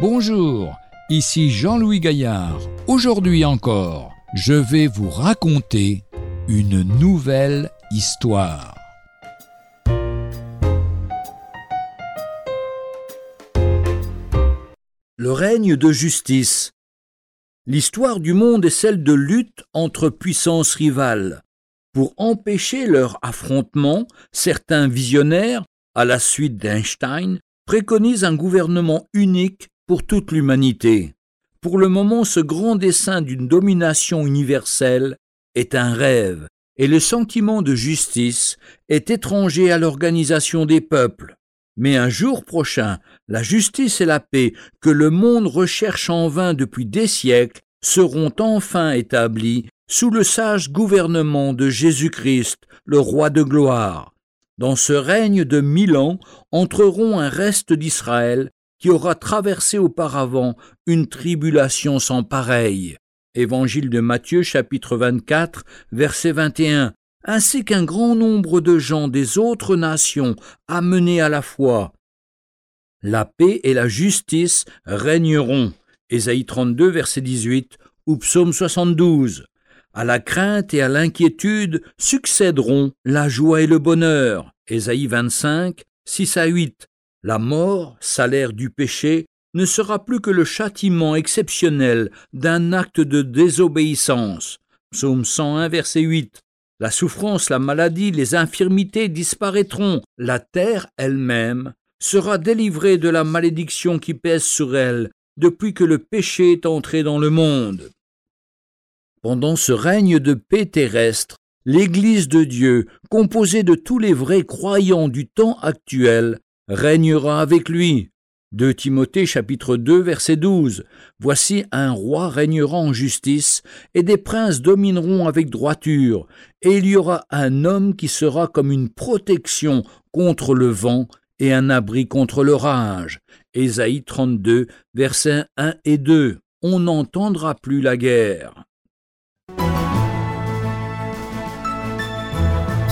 Bonjour, ici Jean-Louis Gaillard. Aujourd'hui encore, je vais vous raconter une nouvelle histoire. Le règne de justice. L'histoire du monde est celle de lutte entre puissances rivales. Pour empêcher leur affrontement, certains visionnaires, à la suite d'Einstein, préconisent un gouvernement unique pour toute l'humanité. Pour le moment, ce grand dessein d'une domination universelle est un rêve, et le sentiment de justice est étranger à l'organisation des peuples. Mais un jour prochain, la justice et la paix que le monde recherche en vain depuis des siècles seront enfin établies sous le sage gouvernement de Jésus-Christ, le roi de gloire. Dans ce règne de mille ans entreront un reste d'Israël qui aura traversé auparavant une tribulation sans pareille. Évangile de Matthieu chapitre 24 verset 21 ainsi qu'un grand nombre de gens des autres nations amenés à la foi. La paix et la justice régneront. Ésaïe 32 verset 18 ou Psaume 72. À la crainte et à l'inquiétude succéderont la joie et le bonheur. Ésaïe 25, 6 à 8. La mort, salaire du péché, ne sera plus que le châtiment exceptionnel d'un acte de désobéissance. Psaume 101, verset 8. La souffrance, la maladie, les infirmités disparaîtront. La terre elle-même sera délivrée de la malédiction qui pèse sur elle depuis que le péché est entré dans le monde. Pendant ce règne de paix terrestre, l'Église de Dieu, composée de tous les vrais croyants du temps actuel, régnera avec lui. 2 Timothée chapitre 2 verset 12. Voici un roi régnera en justice, et des princes domineront avec droiture, et il y aura un homme qui sera comme une protection contre le vent et un abri contre l'orage. Ésaïe 32 versets 1 et 2. On n'entendra plus la guerre.